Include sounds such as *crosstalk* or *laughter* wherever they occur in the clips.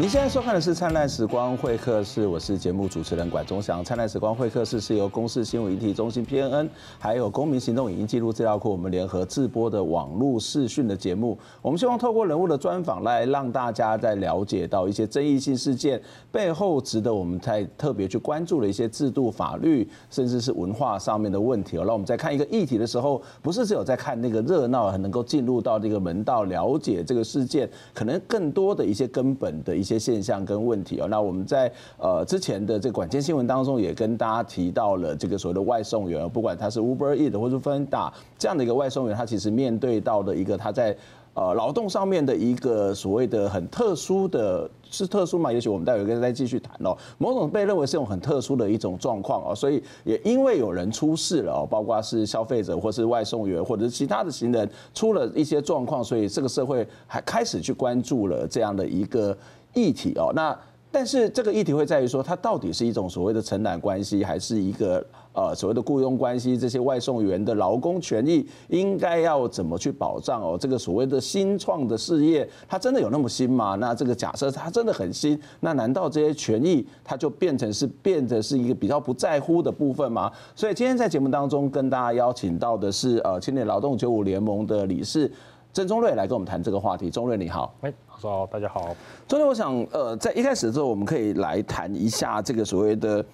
您现在收看的是《灿烂时光会客室》，我是节目主持人管中祥。《灿烂时光会客室》是由公视新闻议题中心 PNN，还有公民行动影音记录资料库我们联合制播的网络视讯的节目。我们希望透过人物的专访，来让大家在了解到一些争议性事件背后值得我们再特别去关注的一些制度、法律，甚至是文化上面的问题。让我们在看一个议题的时候，不是只有在看那个热闹，很能够进入到这个门道，了解这个事件，可能更多的一些根本的一一些现象跟问题哦，那我们在呃之前的这个管线新闻当中也跟大家提到了这个所谓的外送员，不管他是 Uber e a t 或者 Foodpanda 这样的一个外送员，他其实面对到的一个他在。呃，劳动上面的一个所谓的很特殊的，是特殊嘛？也许我们待会儿再继续谈哦。某种被认为是一种很特殊的一种状况哦，所以也因为有人出事了哦，包括是消费者或是外送员或者是其他的行人出了一些状况，所以这个社会还开始去关注了这样的一个议题哦。那但是这个议题会在于说，它到底是一种所谓的承揽关系，还是一个呃所谓的雇佣关系？这些外送员的劳工权益应该要怎么去保障哦？这个所谓的新创的事业，它真的有那么新吗？那这个假设它真的很新，那难道这些权益它就变成是变得是一个比较不在乎的部分吗？所以今天在节目当中跟大家邀请到的是呃青年劳动九五联盟的理事郑宗瑞来跟我们谈这个话题。宗瑞你好。好，大家好。昨天我想，呃，在一开始的时候，我们可以来谈一下这个所谓的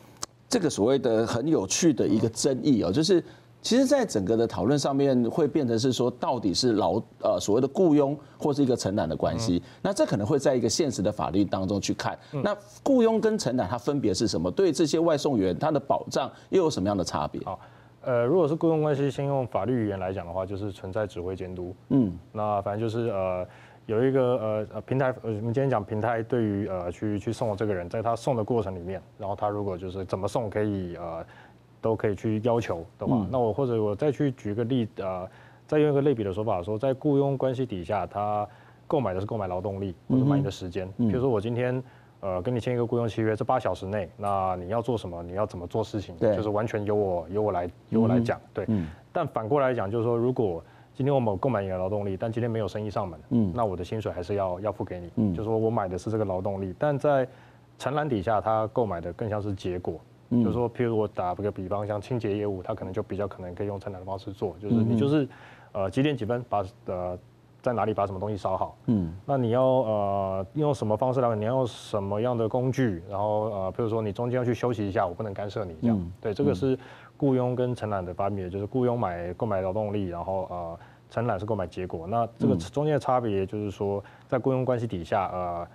这个所谓的很有趣的一个争议哦，就是其实，在整个的讨论上面，会变成是说，到底是劳呃所谓的雇佣或是一个承揽的关系。那这可能会在一个现实的法律当中去看，那雇佣跟承揽它分别是什么？对这些外送员，他的保障又有什么样的差别？好，呃，如果是雇佣关系，先用法律语言来讲的话，就是存在指挥监督。嗯，那反正就是呃。有一个呃呃平台，呃我们今天讲平台对于呃去去送的这个人，在他送的过程里面，然后他如果就是怎么送可以呃都可以去要求的话，那我或者我再去举个例呃，再用一个类比的说法说，在雇佣关系底下，他购买的是购买劳动力或者买你的时间，比如说我今天呃跟你签一个雇佣契约，这八小时内，那你要做什么，你要怎么做事情，就是完全由我由我来由我来讲，对，但反过来讲就是说如果。今天我们购买你的劳动力，但今天没有生意上门，嗯，那我的薪水还是要要付给你，嗯，就是说我买的是这个劳动力，但在承揽底下，他购买的更像是结果，嗯，就是说，譬如我打个比方，像清洁业务，他可能就比较可能可以用承揽的方式做，就是你就是呃几点几分把呃在哪里把什么东西烧好，嗯，那你要呃用什么方式来，你要用什么样的工具，然后呃譬如说你中间要去休息一下，我不能干涉你这样，对，这个是。雇佣跟承揽的分别就是雇佣买购买劳动力，然后呃承揽是购买结果。那这个中间的差别就是说，在雇佣关系底下，呃。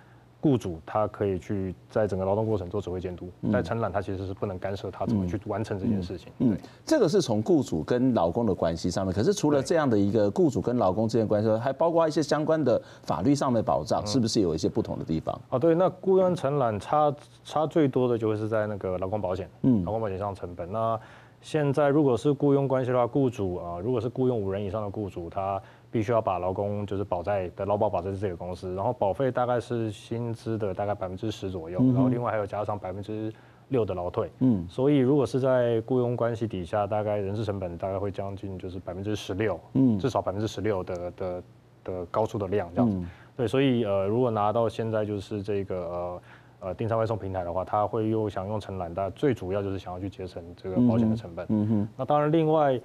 雇主他可以去在整个劳动过程做指挥监督，在承揽他其实是不能干涉他怎么去完成这件事情。嗯，这个是从雇主跟劳工的关系上面。可是除了这样的一个雇主跟劳工之间关系，还包括一些相关的法律上的保障，是不是有一些不同的地方？啊，对，那雇佣承揽差差最多的就会是在那个劳工保险，嗯，劳工保险上成本。那现在如果是雇佣关系的话，雇主啊，如果是雇佣五人以上的雇主，他必须要把劳工就是保在的劳保保在这个公司，然后保费大概是薪资的大概百分之十左右，然后另外还有加上百分之六的劳退，嗯，所以如果是在雇佣关系底下，大概人事成本大概会将近就是百分之十六，嗯，至少百分之十六的的的高出的量这样子，对，所以呃如果拿到现在就是这个呃呃订餐外送平台的话，他会又想用承揽，但最主要就是想要去节省这个保险的成本，嗯哼，那当然另外。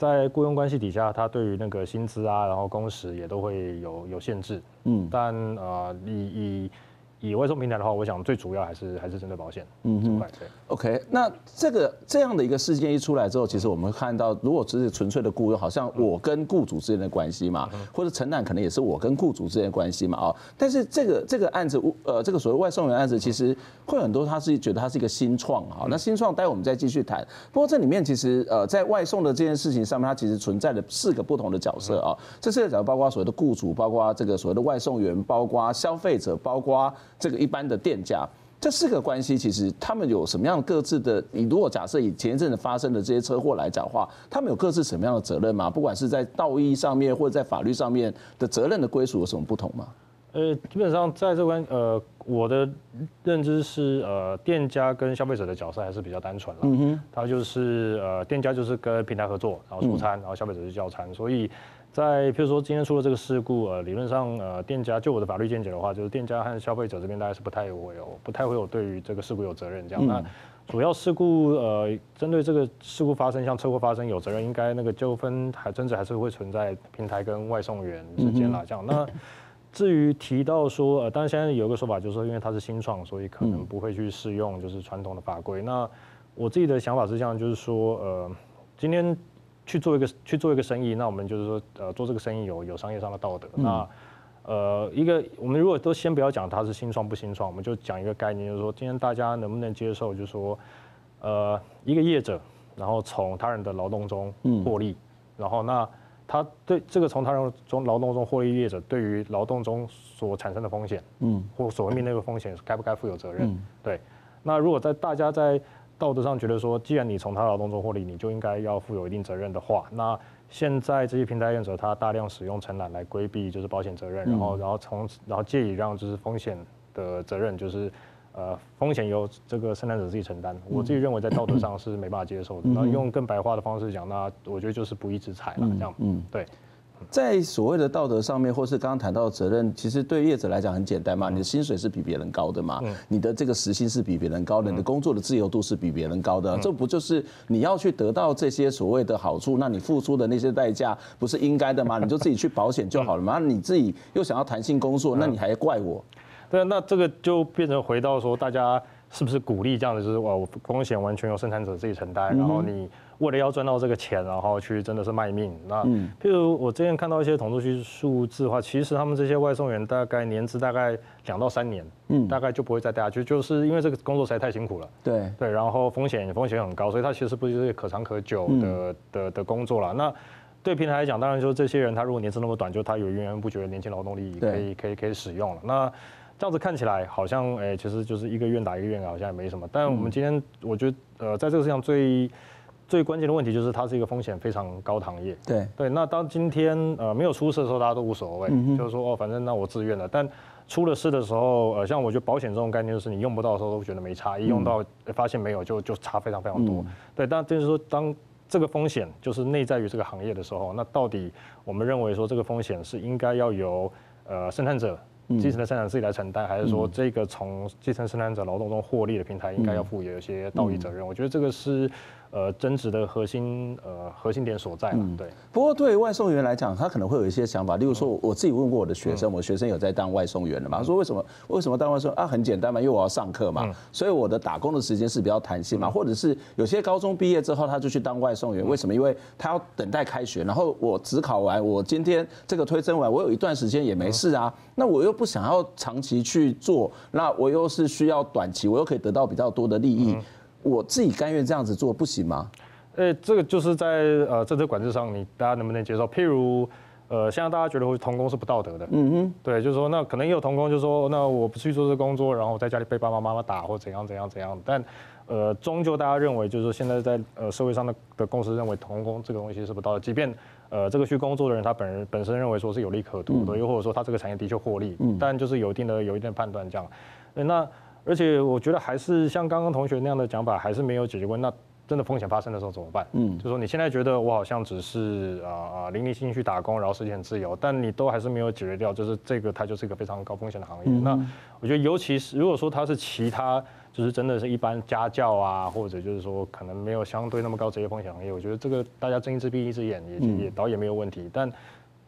在雇佣关系底下，他对于那个薪资啊，然后工时也都会有有限制。嗯，但呃，以以以外送平台的话，我想最主要还是还是针对保险。嗯哼，对。OK，那这个这样的一个事件一出来之后，其实我们看到，如果只是纯粹的雇佣，好像我跟雇主之间的关系嘛，或者承揽可能也是我跟雇主之间的关系嘛，啊。但是这个这个案子，呃，这个所谓外送员案子，其实会很多他是觉得它是一个新创啊。那新创，待会我们再继续谈。不过这里面其实呃，在外送的这件事情上面，它其实存在的四个不同的角色啊。这四个角色包括所谓的雇主，包括这个所谓的外送员，包括消费者，包括。这个一般的店家，这四个关系其实他们有什么样各自的？你如果假设以前一阵子发生的这些车祸来讲的话，他们有各自什么样的责任吗？不管是在道义上面或者在法律上面的责任的归属有什么不同吗？呃，基本上在这关呃，我的认知是呃，店家跟消费者的角色还是比较单纯了。嗯哼，他就是呃，店家就是跟平台合作，然后出餐，然后消费者是叫餐，所以。在譬如说今天出了这个事故，呃，理论上呃店家就我的法律见解的话，就是店家和消费者这边大概是不太会有不太会有对于这个事故有责任这样。那主要事故呃针对这个事故发生，像车祸发生有责任，应该那个纠纷还真的还是会存在平台跟外送员之间啦这样。那至于提到说呃，当然现在有一个说法就是说，因为它是新创，所以可能不会去适用就是传统的法规。那我自己的想法是这样，就是说呃今天。去做一个去做一个生意，那我们就是说，呃，做这个生意有有商业上的道德。嗯、那，呃，一个我们如果都先不要讲它是新创不新创，我们就讲一个概念，就是说，今天大家能不能接受，就是说，呃，一个业者，然后从他人的劳动中获利，嗯、然后那他对这个从他人中劳动中获利业者，对于劳动中所产生的风险，嗯，或所谓面对的风险，该不该负有责任？嗯、对。那如果在大家在道德上觉得说，既然你从他劳动中获利，你就应该要负有一定责任的话，那现在这些平台业者他大量使用承揽来规避就是保险责任，然后然后从然后借以让就是风险的责任就是呃风险由这个生产者自己承担。我自己认为在道德上是没办法接受的。那用更白话的方式讲，那我觉得就是不义之财了，这样。嗯，对。在所谓的道德上面，或是刚刚谈到的责任，其实对业者来讲很简单嘛，你的薪水是比别人高的嘛，你的这个时薪是比别人高的，你的工作的自由度是比别人高的，这不就是你要去得到这些所谓的好处，那你付出的那些代价不是应该的吗？*laughs* 你就自己去保险就好了嘛，*laughs* 你自己又想要弹性工作，那你还怪我？对，那这个就变成回到说，大家是不是鼓励这样的，就是哇，我风险完全由生产者自己承担，然后你。为了要赚到这个钱，然后去真的是卖命。那譬如我之前看到一些统计数数字的话，其实他们这些外送员大概年资大概两到三年，嗯，大概就不会再待下去，就是因为这个工作实在太辛苦了。对对，然后风险风险很高，所以他其实不是可长可久的的的工作了。那对平台来讲，当然就是这些人他如果年资那么短，就他有源源不绝的年轻劳动力可以可以可以使用了。那这样子看起来好像哎，其实就是一个愿打一个愿挨，好像也没什么。但我们今天我觉得呃，在这个世界上最最关键的问题就是它是一个风险非常高的行业。对对，那当今天呃没有出事的时候，大家都无所谓，嗯、就是说哦，反正那我自愿的。但出了事的时候，呃，像我觉得保险这种概念，就是你用不到的时候都觉得没差，一用到发现没有，就就差非常非常多。嗯、对，但就是说，当这个风险就是内在于这个行业的时候，那到底我们认为说这个风险是应该要由呃生产者基层的生产者自己来承担，还是说这个从基层生产者劳动中获利的平台应该要负有一些道义责任？我觉得这个是。呃，增值的核心呃核心点所在嘛，对。不过对于外送员来讲，他可能会有一些想法，例如说，我自己问过我的学生，我学生有在当外送员的嘛，他说为什么为什么当外送啊？很简单嘛，因为我要上课嘛，所以我的打工的时间是比较弹性嘛，或者是有些高中毕业之后他就去当外送员，为什么？因为他要等待开学，然后我只考完，我今天这个推甄完，我有一段时间也没事啊，那我又不想要长期去做，那我又是需要短期，我又可以得到比较多的利益。我自己甘愿这样子做不行吗？诶，这个就是在呃政策管制上，你大家能不能接受？譬如，呃，现在大家觉得会童工是不道德的，嗯哼，对，就是说那可能也有童工，就是说那我不去做这个工作，然后我在家里被爸爸妈妈打或怎样怎样怎样。但呃，终究大家认为就是说现在在呃社会上的的公司认为童工这个东西是不道德，即便呃这个去工作的人他本人本身认为说是有利可图的，又或者说他这个产业的确获利，嗯，但就是有一定的有一定的判断这样。那而且我觉得还是像刚刚同学那样的讲法，还是没有解决过。那真的风险发生的时候怎么办？嗯，就说你现在觉得我好像只是啊啊零零星星去打工，然后时间很自由，但你都还是没有解决掉，就是这个它就是一个非常高风险的行业。嗯、那我觉得尤其是如果说它是其他，就是真的是一般家教啊，或者就是说可能没有相对那么高职业风险行业，我觉得这个大家睁一只闭一只眼也也倒也没有问题。但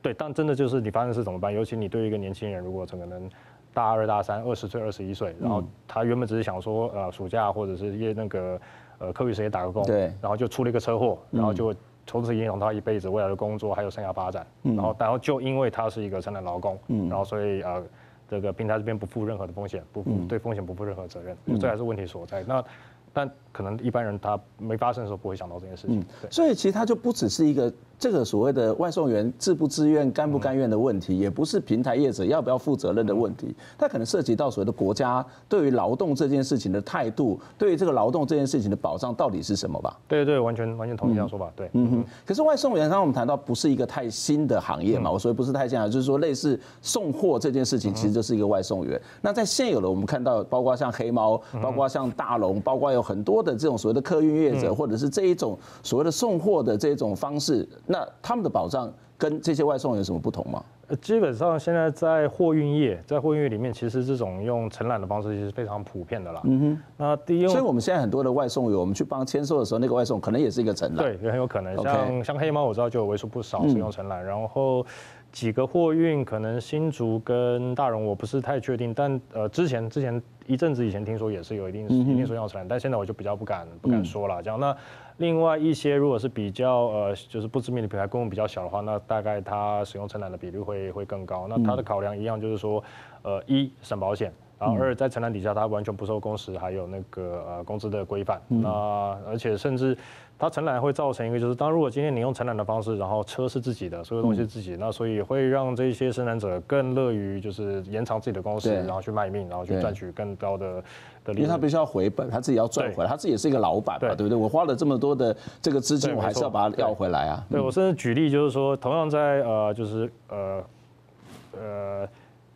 对，但真的就是你发生事怎么办？尤其你对于一个年轻人，如果整个人。大二、大三，二十岁、二十一岁，然后他原本只是想说，呃，暑假或者是业那个，呃，课余时间打个工，对，然后就出了一个车祸，然后就从此影响他一辈子未来的工作还有生涯发展，然后然后就因为他是一个承揽劳工，然后所以呃，这个平台这边不负任何的风险，不负对风险不负任何责任，这还是问题所在。那但可能一般人他没发生的时候不会想到这件事情，对，所以其实他就不只是一个。这个所谓的外送员自不自愿、甘不甘愿的问题，也不是平台业者要不要负责任的问题，它可能涉及到所谓的国家对于劳动这件事情的态度，对于这个劳动这件事情的保障到底是什么吧？对对，完全完全同意这样说法。对，嗯哼。可是外送员刚刚我们谈到不是一个太新的行业嘛，我所以不是太新啊，就是说类似送货这件事情，其实就是一个外送员。那在现有的我们看到，包括像黑猫，包括像大龙，包括有很多的这种所谓的客运业者，或者是这一种所谓的送货的这种方式。那他们的保障跟这些外送有什么不同吗？基本上现在在货运业，在货运业里面，其实这种用承揽的方式其实非常普遍的啦。嗯哼。那第一，所以我们现在很多的外送员，我们去帮签收的时候，那个外送可能也是一个承揽。对，也很有可能。像像黑猫，我知道就有为数不少是用承揽，嗯、然后。几个货运可能新竹跟大荣我不是太确定，但呃之前之前一阵子以前听说也是有一定一定数量承揽，但现在我就比较不敢不敢说了。这样，那另外一些如果是比较呃就是不知名的品牌规模比较小的话，那大概它使用承揽的比率会会更高。那它的考量一样就是说，呃一省保险，然后二在承揽底下它完全不受工时还有那个呃工资的规范。那而且甚至。它承揽会造成一个，就是当如果今天你用承揽的方式，然后车是自己的，所有东西是自己的，那所以会让这些生产者更乐于就是延长自己的工时，然后去卖命，然后去赚取更高的的利润。因为他必须要回本，他自己要赚回来，他自己也是一个老板嘛，对不对？我花了这么多的这个资金，我还是要把它要回来啊。对，我甚至举例就是说，同样在呃就是呃呃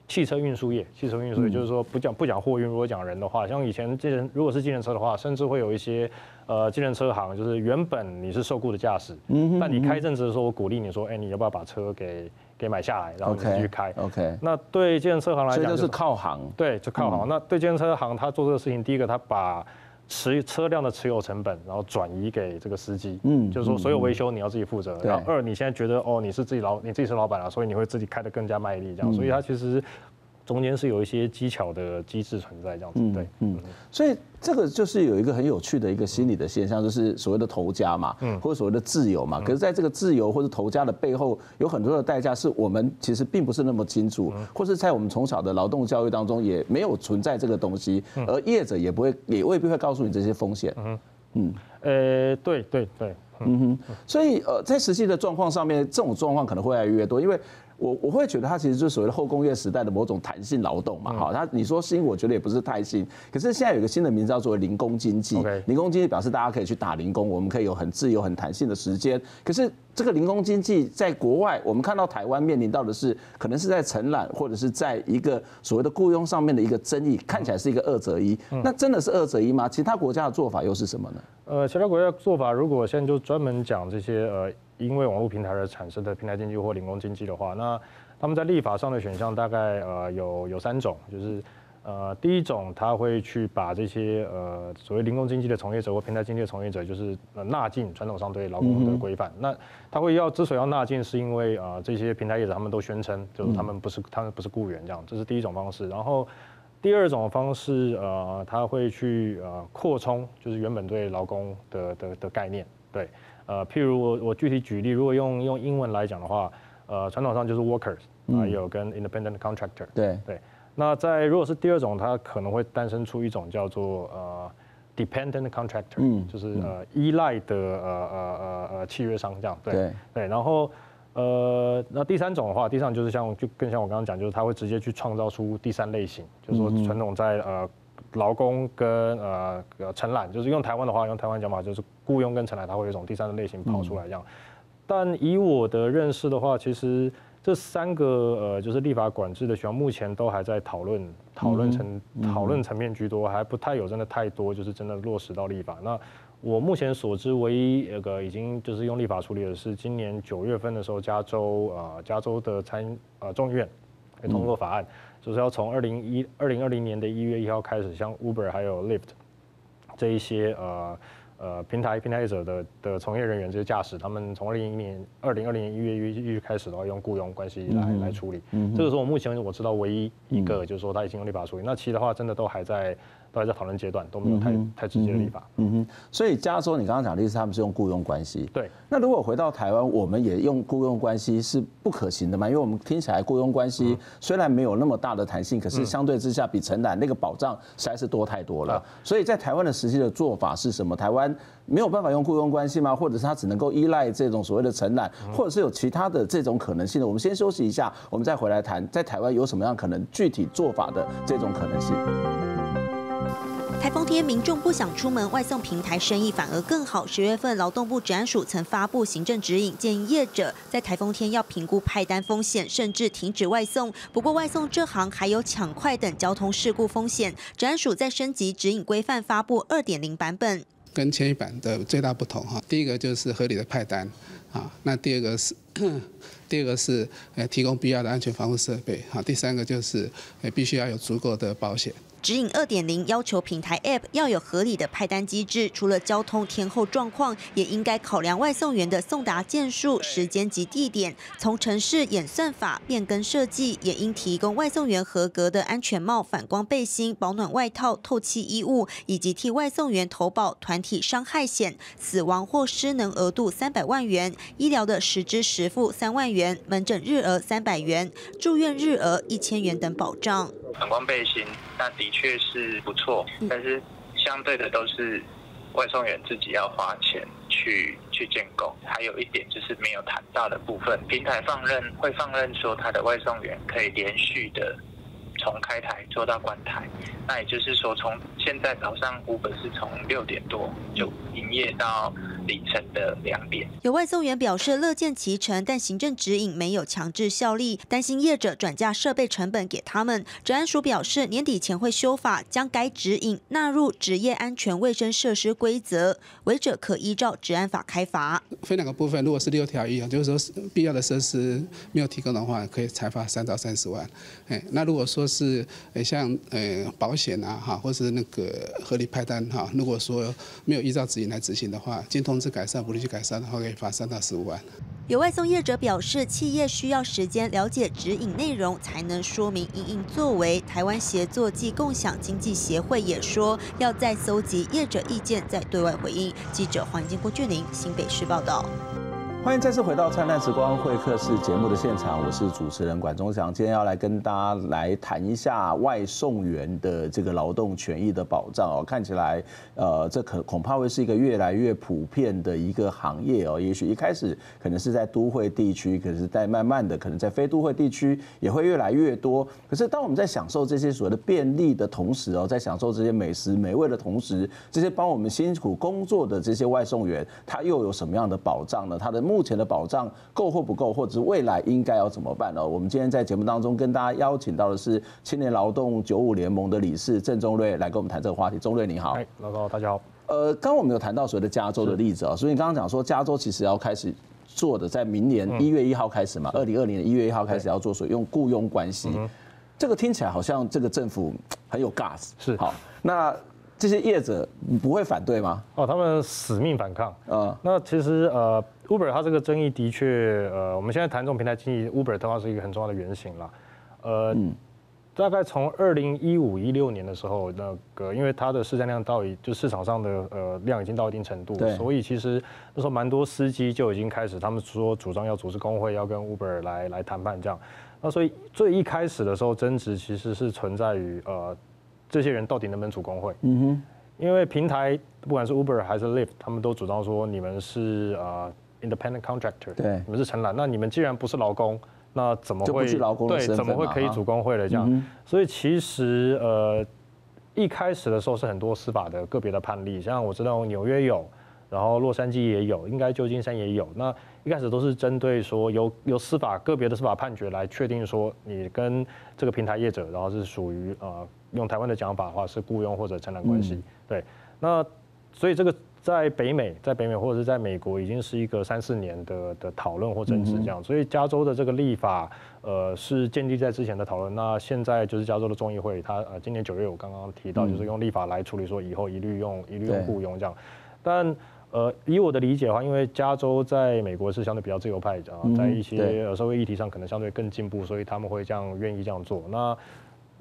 汽车运输业，汽车运输业就是说不讲不讲货运，如果讲人的话，像以前这人如果是计程车的话，甚至会有一些。呃，计程车行就是原本你是受雇的驾驶，但你开一阵子的时候，我鼓励你说，哎、欸，你要不要把车给给买下来，然后你继续开？OK。那对计程车行来讲，是靠行。对，就靠行。嗯、那对计程车行，他做这个事情，第一个他把持车辆的持有成本，然后转移给这个司机，嗯，就是说所有维修你要自己负责。嗯、然后二，你现在觉得哦，你是自己老，你自己是老板了，所以你会自己开得更加卖力，这样。嗯、所以他其实。中间是有一些技巧的机制存在，这样子，对，嗯，所以这个就是有一个很有趣的一个心理的现象，就是所谓的头家嘛，嗯，或者所谓的自由嘛。可是在这个自由或者头家的背后，有很多的代价是我们其实并不是那么清楚，或是在我们从小的劳动教育当中也没有存在这个东西，而业者也不会，也未必会告诉你这些风险。嗯嗯，呃，对对对，嗯哼，所以呃，在实际的状况上面，这种状况可能会越来越多，因为。我我会觉得它其实就是所谓的后工业时代的某种弹性劳动嘛，好，它你说新，我觉得也不是太新，可是现在有一个新的名字叫做零工经济，零工经济表示大家可以去打零工，我们可以有很自由、很弹性的时间。可是这个零工经济在国外，我们看到台湾面临到的是，可能是在承揽或者是在一个所谓的雇佣上面的一个争议，看起来是一个二择一。那真的是二择一吗？其他国家的做法又是什么呢？呃，其他国家的做法，如果现在就专门讲这些呃。因为网络平台而产生的平台经济或零工经济的话，那他们在立法上的选项大概呃有有三种，就是呃第一种他会去把这些呃所谓零工经济的从业者或平台经济的从业者，就是呃纳进传统上对劳工的规范。嗯、那他会要之所以要纳进，是因为呃这些平台业者他们都宣称就是他们不是他们不是雇员这样，这是第一种方式。然后第二种方式呃他会去呃扩充就是原本对劳工的的的概念，对。呃，譬如我我具体举例，如果用用英文来讲的话，呃，传统上就是 workers，还有跟 independent contractor。对对。那在如果是第二种，它可能会诞生出一种叫做呃 dependent contractor，嗯，就是呃依赖的呃呃呃呃契约商这样。对对，对。然后呃，那第三种的话，第三种就是像就更像我刚刚讲，就是它会直接去创造出第三类型，就是说传统在呃。劳工跟呃承揽，就是用台湾的话，用台湾讲法就是雇佣跟承揽，它会有一种第三的类型跑出来这样。但以我的认识的话，其实这三个呃就是立法管制的学校，目前都还在讨论讨论层讨论层面居多，还不太有真的太多就是真的落实到立法。那我目前所知，唯一那个已经就是用立法处理的是今年九月份的时候，加州呃加州的参呃众议院会通过法案。就是要从二零一二零二零年的一月一号开始，像 Uber 还有 Lyft 这一些呃呃平台平台者的的从业人员这些驾驶，他们从二零一年二零二零年一月一月开始的话，用雇佣关系来、嗯、来处理。嗯、哼这个是我目前我知道唯一一个，就是说他已经用立法处理。嗯、那其他的话，真的都还在。都还在讨论阶段，都没有太、嗯、太直接的立法。嗯哼，所以加州你刚刚讲的意思，他们是用雇佣关系。对。那如果回到台湾，我们也用雇佣关系是不可行的嘛？因为我们听起来雇佣关系虽然没有那么大的弹性，可是相对之下比承揽那个保障实在是多太多了。嗯、所以在台湾的实际的做法是什么？台湾没有办法用雇佣关系吗？或者是他只能够依赖这种所谓的承揽，或者是有其他的这种可能性的？我们先休息一下，我们再回来谈，在台湾有什么样可能具体做法的这种可能性。台风天，民众不想出门，外送平台生意反而更好。十月份，劳动部职安署曾发布行政指引，建议业者在台风天要评估派单风险，甚至停止外送。不过，外送这行还有抢快等交通事故风险。职安署在升级指引规范，发布二点零版本。跟前一版的最大不同哈，第一个就是合理的派单啊，那第二个是第二个是呃提供必要的安全防护设备，哈，第三个就是呃必须要有足够的保险。指引二点零要求平台 App 要有合理的派单机制，除了交通天候状况，也应该考量外送员的送达件数、时间及地点。从城市演算法变更设计，也应提供外送员合格的安全帽、反光背心、保暖外套、透气衣物，以及替外送员投保团体伤害险，死亡或失能额度三百万元，医疗的实支实付三万元，门诊日额三百元，住院日额一千元等保障。反光背心，那的确是不错，但是相对的都是外送员自己要花钱去去建构。还有一点就是没有谈到的部分，平台放任会放任说他的外送员可以连续的从开台做到关台，那也就是说从现在早上 Uber 是从六点多就营业到。凌晨的两点，有外送员表示乐见其成，但行政指引没有强制效力，担心业者转嫁设备成本给他们。治安署表示，年底前会修法，将该指引纳入职业安全卫生设施规则，违者可依照治安法开罚。分两个部分，如果是六条一样，就是说必要的设施没有提供的话，可以裁罚三到三十万。哎，那如果说是诶像呃保险啊哈，或是那个合理派单哈，如果说没有依照指引来执行的话，经通知改善，不利去改善的话，可以罚三到十五万。有外送业者表示，企业需要时间了解指引内容，才能说明因应作为。台湾协作暨共享经济协会也说，要再搜集业者意见，再对外回应。记者黄金郭俊霖，新北市报道。欢迎再次回到《灿烂时光会客室》节目的现场，我是主持人管中祥。今天要来跟大家来谈一下外送员的这个劳动权益的保障哦。看起来，呃，这可恐怕会是一个越来越普遍的一个行业哦。也许一开始可能是在都会地区，可是在慢慢的，可能在非都会地区也会越来越多。可是当我们在享受这些所谓的便利的同时哦，在享受这些美食美味的同时，这些帮我们辛苦工作的这些外送员，他又有什么样的保障呢？他的目目前的保障够或不够，或者是未来应该要怎么办呢？我们今天在节目当中跟大家邀请到的是青年劳动九五联盟的理事郑中瑞来跟我们谈这个话题。中瑞你好，哎，老高大家好。呃，刚刚我们有谈到所谓的加州的例子啊，所以你刚刚讲说加州其实要开始做的，在明年一月一号开始嘛，二零二零年一月一号开始要做所用雇佣关系，这个听起来好像这个政府很有 gas，是好那。这些业者不会反对吗？哦，他们死命反抗。嗯，那其实呃，Uber 它这个争议的确，呃，我们现在谈这种平台经济，Uber 的话是一个很重要的原型了。呃，嗯、大概从二零一五一六年的时候，那个因为它的市占量到一就市场上的呃量已经到一定程度，所以其实那时候蛮多司机就已经开始，他们说主张要组织工会，要跟 Uber 来来谈判这样。那所以最一开始的时候争执其实是存在于呃。这些人到底能不能组工会？嗯哼，因为平台不管是 Uber 还是 Lyft，他们都主张说你们是呃 independent contractor，对，你们是承揽。那你们既然不是劳工，那怎么会对？怎么会可以组工会的这样？嗯、所以其实呃一开始的时候是很多司法的个别的判例，像我知道纽约有，然后洛杉矶也有，应该旧金山也有。那一开始都是针对说由由司法个别的司法判决来确定说你跟这个平台业者，然后是属于呃。用台湾的讲法的话是雇佣或者承揽关系，嗯、对，那所以这个在北美，在北美或者是在美国已经是一个三四年的的讨论或争执这样，所以加州的这个立法，呃，是建立在之前的讨论。那现在就是加州的众议会，它呃今年九月我刚刚提到，就是用立法来处理说以后一律用一律用雇佣这样。但呃，以我的理解的话，因为加州在美国是相对比较自由派啊，在一些社会议题上可能相对更进步，所以他们会这样愿意这样做。那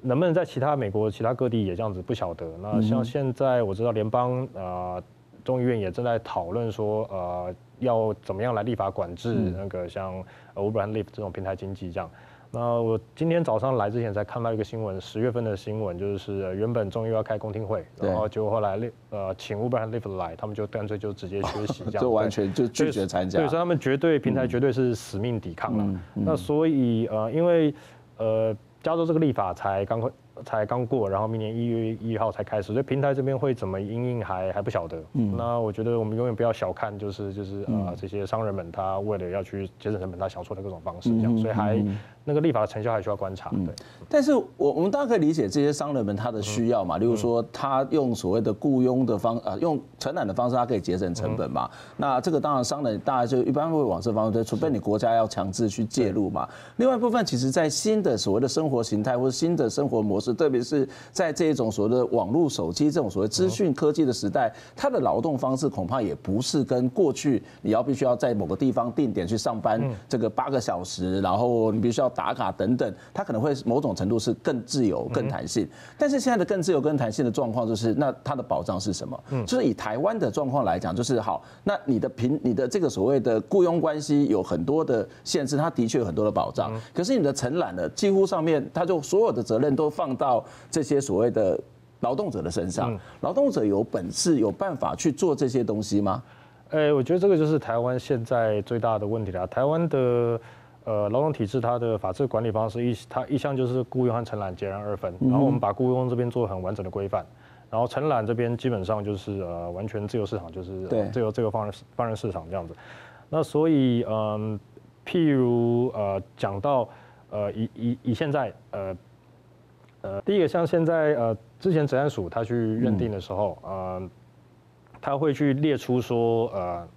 能不能在其他美国其他各地也这样子不晓得？那像现在我知道联邦呃众议院也正在讨论说呃要怎么样来立法管制那个像 Uber Lyft 这种平台经济这样。那我今天早上来之前才看到一个新闻，十月份的新闻就是原本众议院要开公听会，然后结果后来呃请 Uber and Lyft 来，他们就干脆就直接缺席这样，*laughs* 就完全就拒绝参加。对，所以他们绝对平台绝对是死命抵抗了。那所以呃因为呃。加州这个立法才刚会才刚过，然后明年一月一号才开始，所以平台这边会怎么应应还还不晓得。嗯，那我觉得我们永远不要小看，就是就是啊、呃、这些商人们他为了要去节省成本，他想出的各种方式这样，所以还那个立法的成效还需要观察。对，但是我我们大家可以理解这些商人们他的需要嘛，例如说他用所谓的雇佣的方呃用承揽的方式，他可以节省成本嘛。那这个当然商人大家就一般会往这方面推，除非你国家要强制去介入嘛。另外一部分，其实在新的所谓的生活形态或者新的生活模式，特别是在这种所谓的网络手机这种所谓资讯科技的时代，他的劳动方式恐怕也不是跟过去你要必须要在某个地方定点去上班，这个八个小时，然后你必须要打卡等等，它可能会某种程度是更自由、更弹性。但是现在的更自由、更弹性的状况就是，那它的保障是什么？就是以台湾的状况来讲，就是好，那你的平、你的这个所谓的雇佣关系有很多的限制，它的确有很多的保障。可是你的承揽的几乎上面，它就所有的责任都放到这些所谓的劳动者的身上。劳动者有本事、有办法去做这些东西吗？哎，我觉得这个就是台湾现在最大的问题了。台湾的呃劳动体制，它的法制管理方式一，它一向就是雇佣和承揽截然二分。然后我们把雇佣这边做很完整的规范，然后承揽这边基本上就是呃完全自由市场，就是自由自由放任放任市场这样子。那所以嗯，譬如呃讲到呃以以以现在呃呃第一个像现在呃之前职安署他去认定的时候，呃。他会去列出说，呃，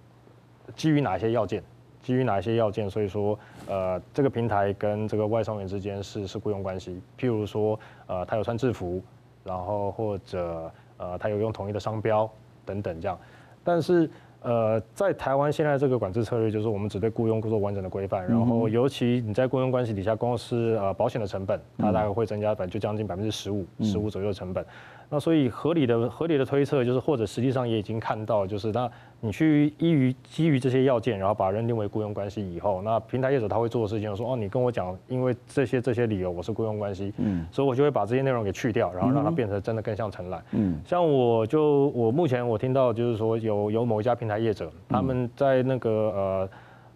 基于哪些要件，基于哪些要件，所以说，呃，这个平台跟这个外送员之间是是雇佣关系。譬如说，呃，他有穿制服，然后或者呃，他有用统一的商标等等这样。但是，呃，在台湾现在这个管制策略就是我们只对雇佣做完整的规范，然后尤其你在雇佣关系底下，公司呃保险的成本，它大概会增加百分就将近百分之十五，十五左右的成本。那所以合理的合理的推测就是，或者实际上也已经看到，就是那你去依于基于这些要件，然后把它认定为雇佣关系以后，那平台业者他会做的事情就是说，哦，你跟我讲，因为这些这些理由我是雇佣关系，嗯，所以我就会把这些内容给去掉，然后让它变成真的更像承揽，嗯，像我就我目前我听到就是说有有某一家平台业者，他们在那个呃。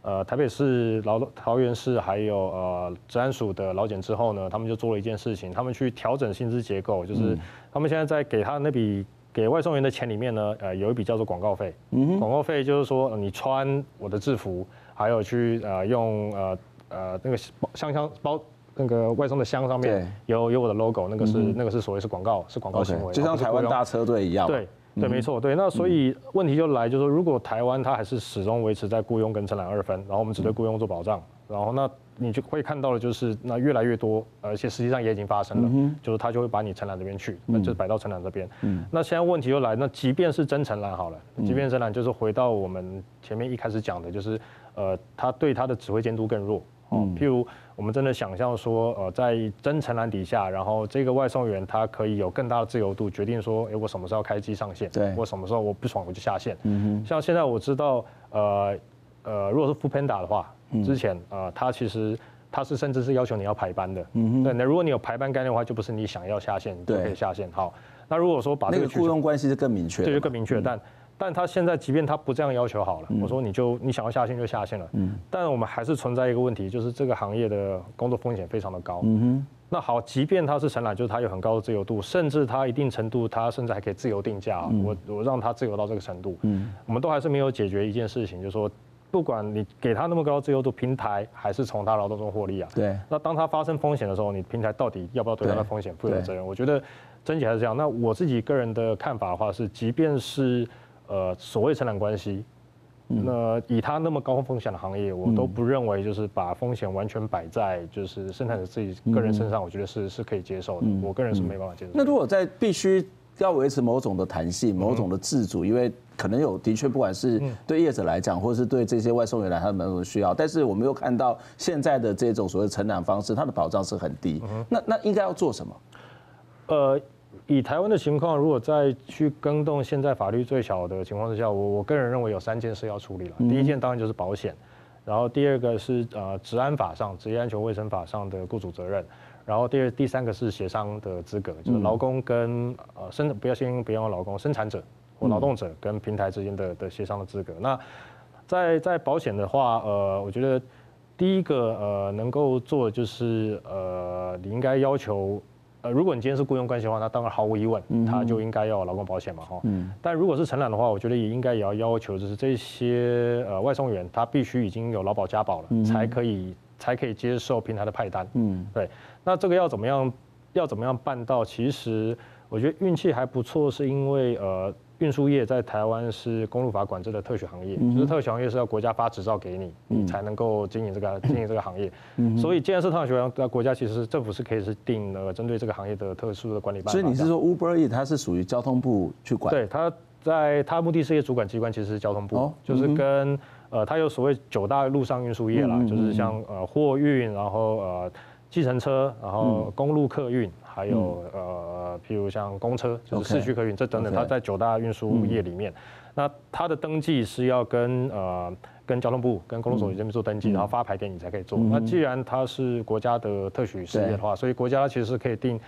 呃，台北市劳动桃园市还有呃，职安署的劳检之后呢，他们就做了一件事情，他们去调整薪资结构，就是他们现在在给他那笔给外送员的钱里面呢，呃，有一笔叫做广告费。嗯，广告费就是说你穿我的制服，还有去呃用呃呃那个箱箱包那个外送的箱上面有有我的 logo，那个是那个是所谓是广告，是广告行为，就像台湾大车队一样。对。对，没错，对，那所以问题就来，就是说，如果台湾它还是始终维持在雇佣跟承揽二分，然后我们只对雇佣做保障，然后那你就会看到的就是那越来越多，而且实际上也已经发生了，就是他就会把你承揽这边去，那就摆到承揽这边。嗯那现在问题又来，那即便是真承揽好了，即便承揽就是回到我们前面一开始讲的，就是呃，他对他的指挥监督更弱。嗯，譬如我们真的想象说，呃，在真承揽底下，然后这个外送员他可以有更大的自由度，决定说，哎，我什么时候开机上线？对，我什么时候我不爽我就下线。嗯哼，像现在我知道，呃呃，如果是 Foodpanda 的话，之前呃，他其实他是甚至是要求你要排班的。嗯哼，对，那如果你有排班概念的话，就不是你想要下线就可以下线。好，那如果说把这个雇佣关系是更明确，这，就更明确，但。但他现在，即便他不这样要求好了，我说你就你想要下线就下线了。嗯。但我们还是存在一个问题，就是这个行业的工作风险非常的高。嗯哼。那好，即便他是承揽，就是他有很高的自由度，甚至他一定程度，他甚至还可以自由定价。我我让他自由到这个程度。嗯。我们都还是没有解决一件事情，就是说，不管你给他那么高自由度，平台还是从他劳动中获利啊。对。那当他发生风险的时候，你平台到底要不要对他的风险负有责任？我觉得整体还是这样。那我自己个人的看法的话是，即便是。呃，所谓承揽关系，那以他那么高风险的行业，我都不认为就是把风险完全摆在就是生产者自己个人身上，我觉得是是可以接受的。我个人是没办法接受。那如果在必须要维持某种的弹性、某种的自主，因为可能有的确不管是对业者来讲，或者是对这些外送员来，他们有需要，但是我们又看到现在的这种所谓承揽方式，它的保障是很低。那那应该要做什么？呃。以台湾的情况，如果再去更动现在法律最小的情况之下，我我个人认为有三件事要处理了。第一件当然就是保险，然后第二个是呃治安法上职业安全卫生法上的雇主责任，然后第二第三个是协商的资格，就是劳工跟呃生不要先不要劳工生产者或劳动者跟平台之间的的协商的资格。那在在保险的话，呃，我觉得第一个呃能够做的就是呃你应该要求。呃，如果你今天是雇佣关系的话，那当然毫无疑问，他就应该要劳工保险嘛，哈。嗯。但如果是承揽的话，我觉得也应该也要要求，就是这些呃外送员他必须已经有劳保加保了，才可以才可以接受平台的派单。嗯，对。那这个要怎么样？要怎么样办到？其实我觉得运气还不错，是因为呃。运输业在台湾是公路法管制的特许行业，就是特许行业是要国家发执照给你，你才能够经营这个 *clears throat* 经营这个行业。所以既然是特许行业，那国家其实政府是可以是定了针对这个行业的特殊的管理办法。所以你是说 Uber E 它是属于交通部去管？对，它在它目的事业主管机关其实是交通部，就是跟呃它有所谓九大陆上运输业啦，就是像呃货运，然后呃计程车，然后公路客运。还有呃，譬如像公车，就是市区客运，这等等，它在九大运输业里面，那它的登记是要跟呃跟交通部、跟公路总局这边做登记，然后发牌给你才可以做。那既然它是国家的特许事业的话，所以国家其实是可以定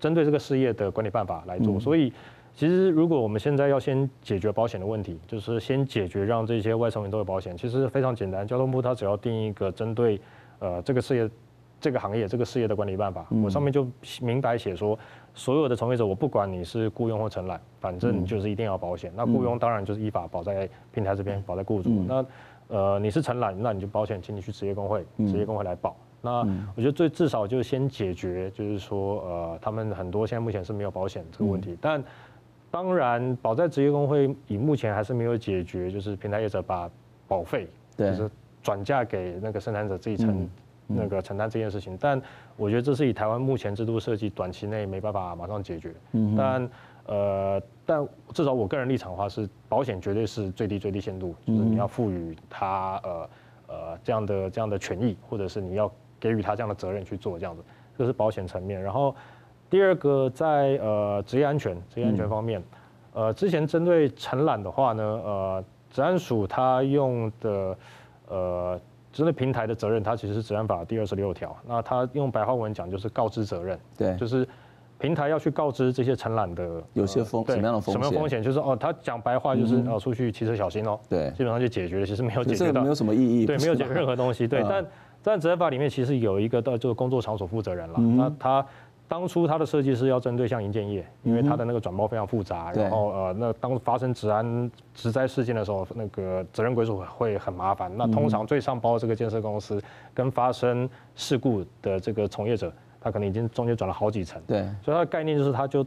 针对这个事业的管理办法来做。所以其实如果我们现在要先解决保险的问题，就是先解决让这些外送员都有保险，其实非常简单。交通部它只要定一个针对呃这个事业。这个行业这个事业的管理办法，我上面就明白写说，所有的从业者，我不管你是雇佣或承揽，反正你就是一定要保险。那雇佣当然就是依法保在平台这边，保在雇主。那呃你是承揽，那你就保险，请你去职业工会，职业工会来保。那我觉得最至少就是先解决，就是说呃他们很多现在目前是没有保险这个问题。但当然保在职业工会，以目前还是没有解决，就是平台业者把保费就是转嫁给那个生产者自己承。那个承担这件事情，但我觉得这是以台湾目前制度设计，短期内没办法马上解决。嗯，但呃，但至少我个人立场的话是，保险绝对是最低最低限度，就是你要赋予他呃呃这样的这样的权益，或者是你要给予他这样的责任去做这样子，这是保险层面。然后第二个在呃职业安全职业安全方面，呃之前针对承揽的话呢，呃职安署它用的呃。针对平台的责任，它其实是《职安法》第二十六条。那它用白话文讲就是告知责任，对，就是平台要去告知这些承揽的有些风什么样的风险？什么风险？就是哦，他讲白话就是哦，出去骑车小心哦。对，基本上就解决了，其实没有解决到，没有什么意义。对，没有解决任何东西。对，*laughs* 但在《职安法》里面其实有一个的，就是工作场所负责人了。那他。当初它的设计是要针对像银建业，因为它的那个转包非常复杂，然后呃，那当发生治安职灾事件的时候，那个责任归属会很麻烦。那通常最上包的这个建设公司跟发生事故的这个从业者，他可能已经中间转了好几层。对，所以它的概念就是，他就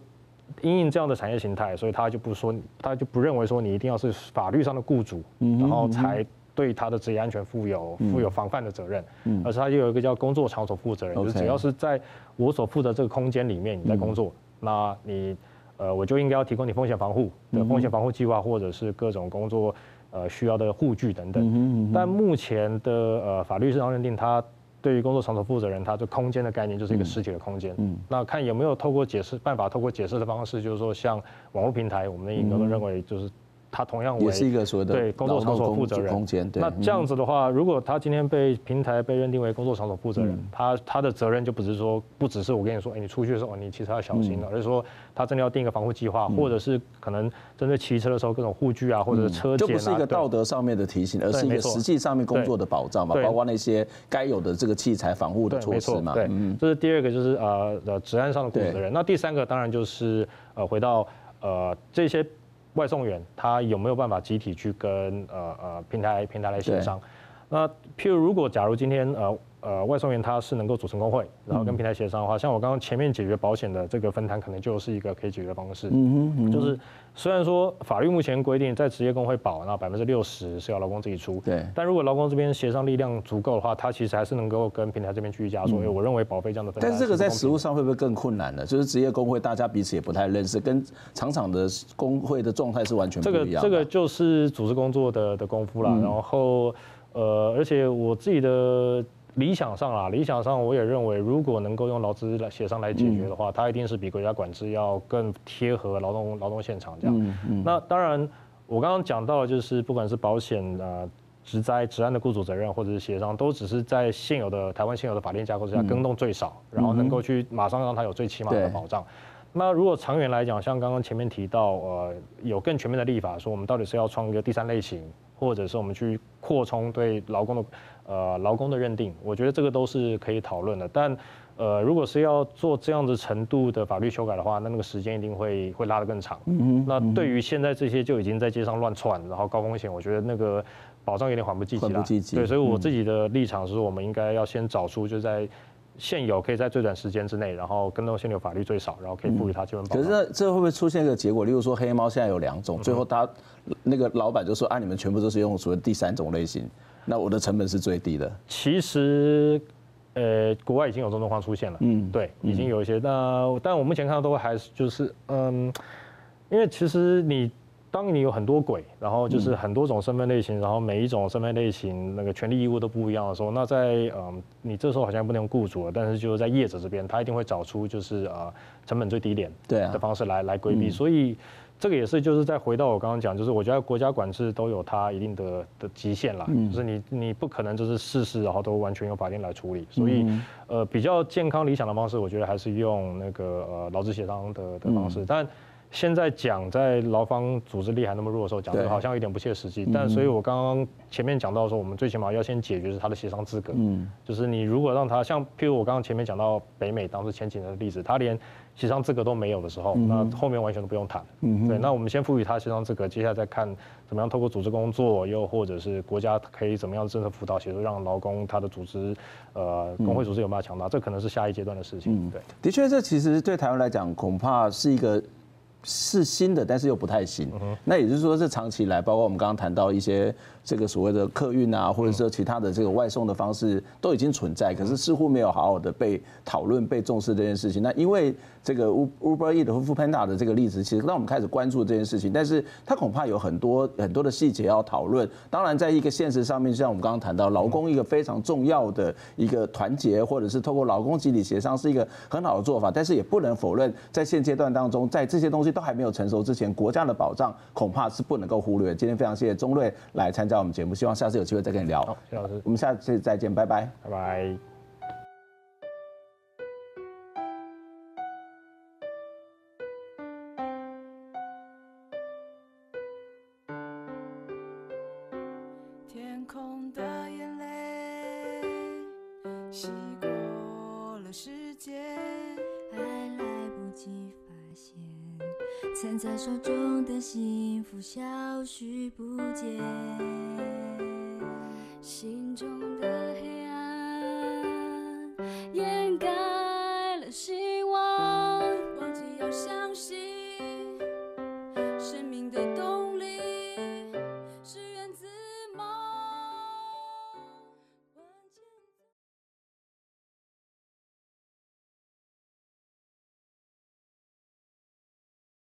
因应这样的产业形态，所以他就不说，他就不认为说你一定要是法律上的雇主，然后才。对他的职业安全负有负有防范的责任，嗯，而是他又有一个叫工作场所负责人，就是只要是在我所负责这个空间里面你在工作，那你呃我就应该要提供你风险防护的风险防护计划，或者是各种工作呃需要的护具等等。嗯但目前的呃法律上认定，他对于工作场所负责人，他这空间的概念就是一个实体的空间。嗯，那看有没有透过解释办法，透过解释的方式，就是说像网络平台，我们的应该都认为就是。他同样也是一个所谓的对工作场所负责人。空间。那这样子的话，如果他今天被平台被认定为工作场所负责人，他他的责任就不是说不只是我跟你说，哎，你出去的时候你骑车要小心了，而是说他真的要定一个防护计划，或者是可能针对骑车的时候各种护具啊，或者是车就不是一个道德上面的提醒，而是一个实际上面工作的保障嘛，包括那些该有的这个器材防护的措施嘛。对，这是第二个，就是呃呃治安上的负责人。那第三个当然就是呃回到呃这些。外送员他有没有办法集体去跟呃呃平台平台来协商？那譬如如果假如今天呃。呃，外送员他是能够组成工会，然后跟平台协商的话，像我刚刚前面解决保险的这个分摊，可能就是一个可以解决的方式。嗯哼，就是虽然说法律目前规定在职业工会保，那百分之六十是要劳工自己出。对。但如果劳工这边协商力量足够的话，他其实还是能够跟平台这边去加说，哎，我认为保费这样的分摊。但是这个在实务上会不会更困难呢？就是职业工会大家彼此也不太认识，跟厂厂的工会的状态是完全不一样。这个这个就是组织工作的的功夫啦。然后呃，而且我自己的。理想上啊，理想上我也认为，如果能够用劳资来协商来解决的话，它一定是比国家管制要更贴合劳动劳动现场这样。那当然，我刚刚讲到的就是不管是保险啊、职灾、职安的雇主责任，或者是协商，都只是在现有的台湾现有的法律架构之下更动最少，然后能够去马上让它有最起码的保障。那如果长远来讲，像刚刚前面提到，呃，有更全面的立法，说我们到底是要创一个第三类型，或者是我们去扩充对劳工的。呃，劳工的认定，我觉得这个都是可以讨论的。但，呃，如果是要做这样子程度的法律修改的话，那那个时间一定会会拉得更长。嗯哼。那对于现在这些就已经在街上乱窜，然后高风险，我觉得那个保障有点缓不济急了。对，所以我自己的立场是我们应该要先找出就在。现有可以在最短时间之内，然后跟到现有法律最少，然后可以赋予他基本保障。可是这这会不会出现一个结果？例如说黑猫现在有两种，最后他那个老板就说啊，你们全部都是用所谓第三种类型，那我的成本是最低的。其实，呃，国外已经有这种状况出现了，嗯，对，已经有一些。那但我目前看到都还是就是，嗯，因为其实你。当你有很多鬼，然后就是很多种身份类型，然后每一种身份类型那个权利义务都不一样的时候，那在嗯，你这时候好像不能用雇主了，但是就是在业者这边，他一定会找出就是呃成本最低点对的方式来来规避，所以这个也是就是再回到我刚刚讲，就是我觉得国家管制都有它一定的的极限啦，就是你你不可能就是事事然后都完全用法定来处理，所以呃比较健康理想的方式，我觉得还是用那个呃劳资协商的的方式，但。现在讲在劳方组织力还那么弱的时候，讲的好像有点不切实际。但所以我刚刚前面讲到说，我们最起码要先解决是他的协商资格。嗯，就是你如果让他像，譬如我刚刚前面讲到北美当时前几年的例子，他连协商资格都没有的时候，那后面完全都不用谈。嗯，对，那我们先赋予他协商资格，接下来再看怎么样透过组织工作，又或者是国家可以怎么样政策辅导协助，让劳工他的组织，呃，工会组织有办法强大，这可能是下一阶段的事情。对，的确，这其实对台湾来讲，恐怕是一个。是新的，但是又不太新。那也就是说，这长期以来，包括我们刚刚谈到一些这个所谓的客运啊，或者说其他的这个外送的方式，都已经存在，可是似乎没有好好的被讨论、被重视这件事情。那因为这个 Uber Eats 和 Foodpanda 的这个例子，其实让我们开始关注这件事情，但是它恐怕有很多很多的细节要讨论。当然，在一个现实上面，就像我们刚刚谈到，劳工一个非常重要的一个团结，或者是透过劳工集体协商，是一个很好的做法。但是也不能否认，在现阶段当中，在这些东西都还没有成熟之前，国家的保障恐怕是不能够忽略。今天非常谢谢钟瑞来参加我们节目，希望下次有机会再跟你聊。好，谢老师，我们下次再见，拜拜，拜拜。